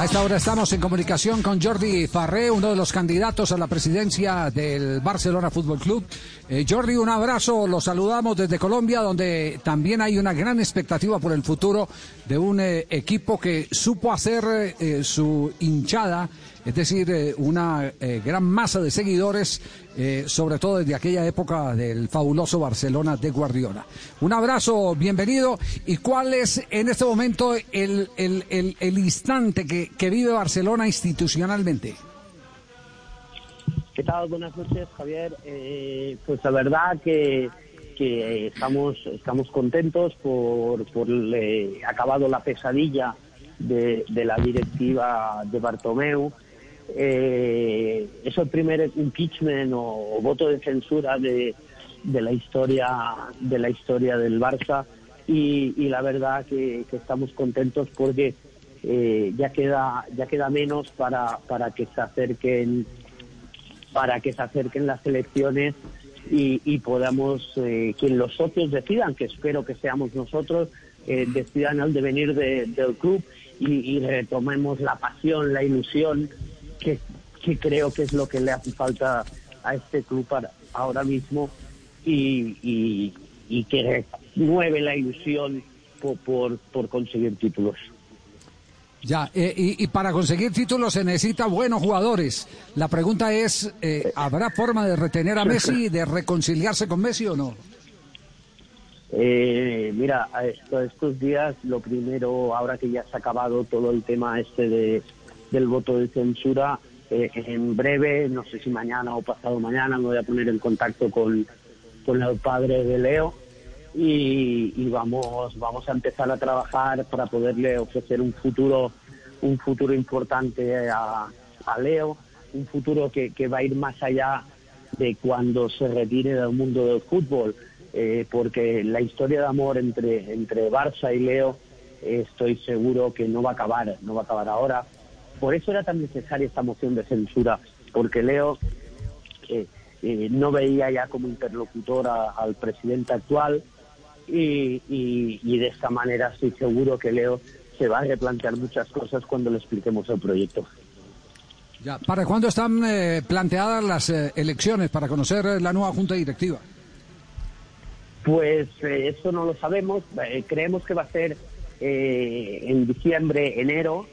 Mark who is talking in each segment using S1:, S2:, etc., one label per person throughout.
S1: A esta hora estamos en comunicación con Jordi Farré, uno de los candidatos a la presidencia del Barcelona Fútbol Club. Eh, Jordi, un abrazo, los saludamos desde Colombia, donde también hay una gran expectativa por el futuro de un eh, equipo que supo hacer eh, su hinchada, es decir, eh, una eh, gran masa de seguidores, eh, sobre todo desde aquella época del fabuloso Barcelona de Guardiola. Un abrazo, bienvenido. ¿Y cuál es en este momento el, el- el- el instante que, que vive Barcelona institucionalmente?
S2: ¿Qué tal? Buenas noches, Javier. Pues la verdad que, que estamos, estamos contentos por, por acabado la pesadilla de, de la directiva de Bartomeu. Eh, es el primer impeachment o, voto de censura de, de la historia de la historia del Barça. Y, la verdad que, estamos contentos porque eh, ya queda ya queda menos para, para que se acerquen para que se acerquen las elecciones y, y podamos, eh, que los socios decidan, que espero que seamos nosotros, eh, decidan el devenir de- del club y, y retomemos la pasión, la ilusión, que, creo que es lo que le hace falta a este club para, ahora mismo y, y, y que renueve la ilusión por, por, por conseguir títulos.
S1: Ya, eh, y, y para conseguir títulos se necesita buenos jugadores. La pregunta es, eh, ¿habrá forma de retener a Messi y de reconciliarse con Messi o no?
S2: Eh, mira, esto- estos días lo primero, ahora que ya se ha acabado todo el tema este de, del voto de censura, eh, en breve, no sé si mañana o pasado mañana, me voy a poner en contacto con, con el padre de Leo y, vamos, vamos a empezar a trabajar para poderle ofrecer un futuro, un futuro importante a, a Leo, un futuro que, que va a ir más allá de cuando se retire del mundo del fútbol, eh, porque la historia de amor entre, entre Barça y Leo eh, estoy seguro que no va a acabar, no va a acabar ahora. Por eso era tan necesaria esta moción de censura, porque Leo eh, eh, no veía ya como interlocutor a- al presidente actual y, y- y de esta manera estoy seguro que Leo se va a replantear muchas cosas cuando le expliquemos el proyecto.
S1: Ya, ¿Para cuándo están eh, planteadas las eh, elecciones para conocer eh, la nueva junta directiva?
S2: Pues eso no lo sabemos. Creemos que va a ser en diciembre, enero,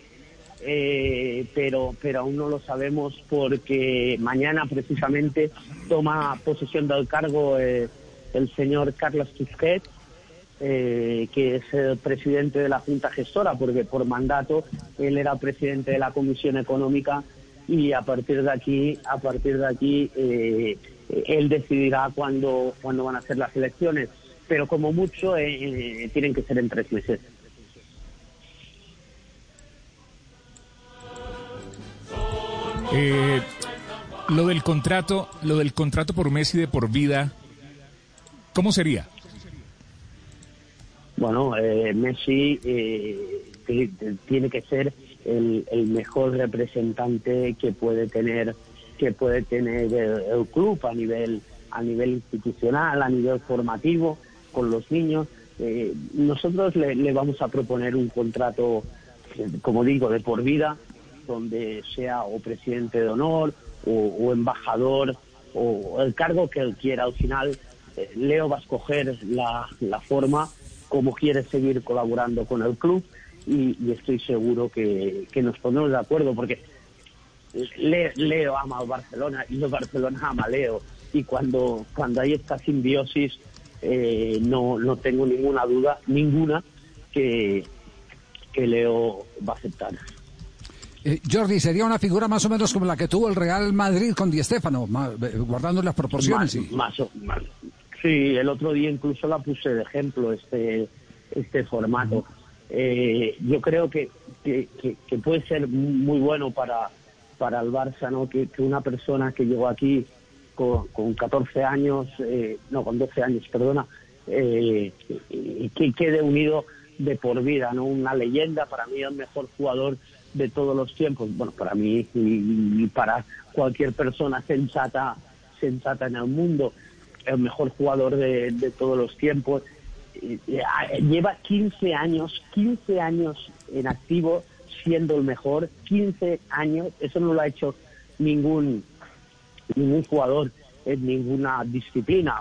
S2: eh, pero, pero aún no lo sabemos porque mañana precisamente toma posesión del cargo eh, el señor Carlos Tusquets, eh, que es el presidente de la Junta Gestora, porque por mandato él era presidente de la Comisión Económica y a partir de aquí, a partir de aquí, eh, él decidirá cuándo, cuándo van a ser las elecciones. Pero como mucho eh, tienen que ser en tres meses.
S3: Eh, lo del contrato, lo del contrato por Messi de por vida, ¿cómo sería?
S2: Bueno, eh, Messi eh, ti- tiene que ser el, el mejor representante que puede tener que puede tener el, el club a nivel a nivel institucional, a nivel formativo con los niños. Eh, nosotros le, le vamos a proponer un contrato, eh, como digo, de por vida, donde sea o presidente de honor o, embajador o el cargo que él quiera. Al final, eh, Leo va a escoger la, la forma como quiere seguir colaborando con el club y, y estoy seguro que, que nos pondremos de acuerdo porque Le- Leo ama al Barcelona y el Barcelona ama a Leo y cuando, cuando hay esta simbiosis eh, no, no tengo ninguna duda, ninguna, que, que Leo va a aceptar.
S1: Eh, Jordi, sería una figura más o menos como la que tuvo el Real Madrid con Di Stéfano, eh, guardando las proporciones.
S2: Más-
S1: sí.
S2: más o- más- Sí, el otro día incluso la puse de ejemplo, este, este formato. Eh, yo creo que que, que, puede ser muy bueno para, para el Barça, ¿no? Que, una persona que llegó aquí con, con 14 años, eh, no, con 12 años, perdona, eh, que quede unido de por vida, ¿no? Una leyenda, para mí el mejor jugador de todos los tiempos, bueno, para mí y, para cualquier persona sensata, sensata en el mundo, el mejor jugador de, de todos los tiempos. Lleva 15 años, 15 años en activo, siendo el mejor, 15 años, eso no lo ha hecho ningún, ningún jugador en ninguna disciplina,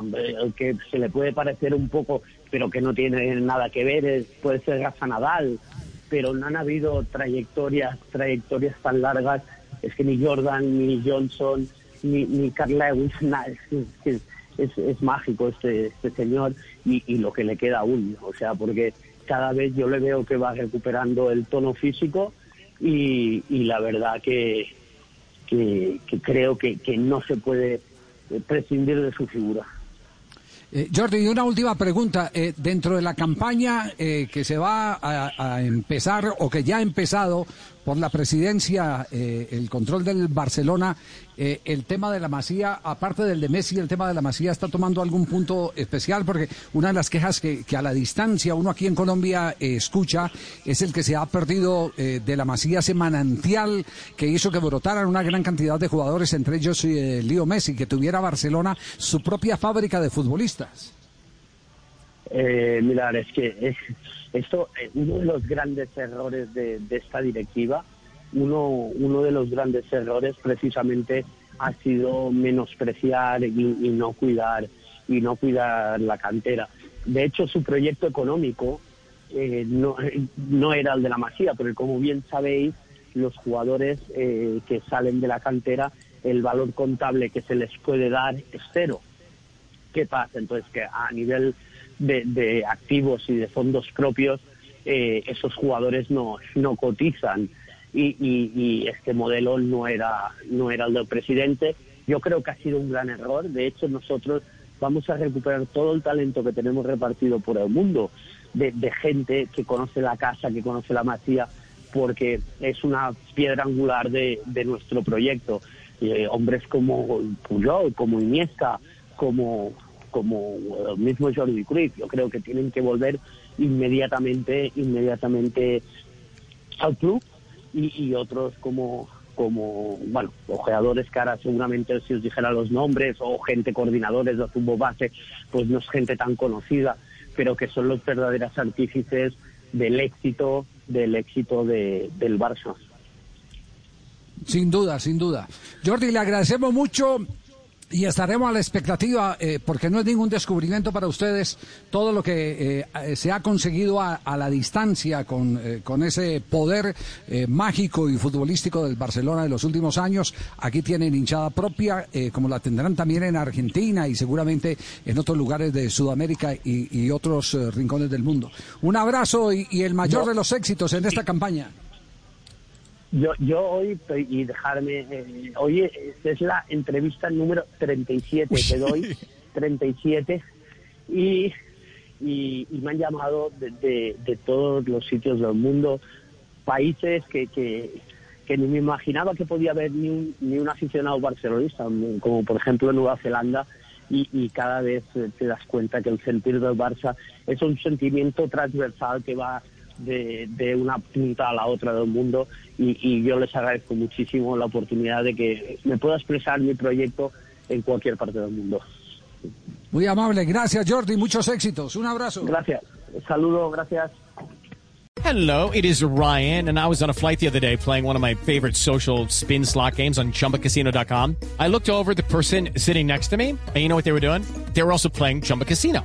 S2: que se le puede parecer un poco, pero que no tiene nada que ver, puede ser Rafa Nadal, pero no han habido trayectorias, trayectorias tan largas, es que ni Jordan, ni Johnson, ni, ni Carl Lewis, es, es, es, mágico este, este señor y, y lo que le queda aún, o sea, porque cada vez yo le veo que va recuperando el tono físico y, la verdad que, que, creo que, no se puede prescindir de su figura.
S1: Eh, Jordi, y una última pregunta. Eh, dentro de la campaña eh, que se va a, empezar o que ya ha empezado por la presidencia, eh, el control del Barcelona, eh, el tema de la Masía, aparte del de Messi, el tema de la Masía está tomando algún punto especial, porque una de las quejas que, a la distancia uno aquí en Colombia eh, escucha es el que se ha perdido de la Masía ese manantial que hizo que brotaran una gran cantidad de jugadores, entre ellos Leo Messi, que tuviera Barcelona su propia fábrica de futbolistas.
S2: Eh, mirar, es que es, esto, eh, uno de los grandes errores de, esta directiva, uno, uno de los grandes errores precisamente ha sido menospreciar y, no cuidar y no cuidar la cantera. De hecho, su proyecto económico eh, no, no era el de la Masía, porque como bien sabéis, los jugadores eh, que salen de la cantera, el valor contable que se les puede dar es cero. ¿Qué pasa? Entonces, que a nivel de, activos y de fondos propios, eh, esos jugadores no, no cotizan y, este modelo no era, no era el del presidente. Yo creo que ha sido un gran error. De hecho, nosotros vamos a recuperar todo el talento que tenemos repartido por el mundo de, gente que conoce la casa, que conoce la masía, porque es una piedra angular de, nuestro proyecto. Eh, hombres como Puyol, como Iniesta, como como el mismo Jordi Cruyff. Yo creo que tienen que volver inmediatamente, inmediatamente al club y, otros como como, bueno, ojeadores que seguramente si os dijera los nombres o gente coordinadores de fútbol base, pues no es gente tan conocida, pero que son los verdaderos artífices del éxito, del éxito de, del Barça.
S1: Sin duda, sin duda. Jordi, le agradecemos mucho y estaremos a la expectativa, eh, porque no es ningún descubrimiento para ustedes todo lo que eh, se ha conseguido a, la distancia con, eh, con ese poder mágico y futbolístico del Barcelona de los últimos años. Aquí tienen hinchada propia, como la tendrán también en Argentina y seguramente en otros lugares de Sudamérica y, otros rincones del mundo. Un abrazo y, el mayor de los éxitos en esta campaña.
S2: Yo, yo hoy, y dejarme, eh, hoy es la entrevista número 37 que doy, 37, y, y, me han llamado de, de, todos los sitios del mundo, países que, que, que, ni me imaginaba que podía haber ni un, ni un aficionado barcelonista, como por ejemplo Nueva Zelanda, y, y, cada vez te das cuenta que el sentir del Barça es un sentimiento transversal que va de, de una punta a la otra del mundo y, yo les agradezco muchísimo la oportunidad de que me pueda expresar mi proyecto en cualquier parte del mundo.
S1: Muy amable, gracias Jordi, muchos éxitos, un abrazo.
S2: Gracias, saludo, gracias.
S4: Hello, it is Ryan, and I was on a flight the other day playing one of my favorite social spin slot games on chumbacasino.com. I looked over the person sitting next to me, and you know what they were doing? They were also playing Chumba Casino.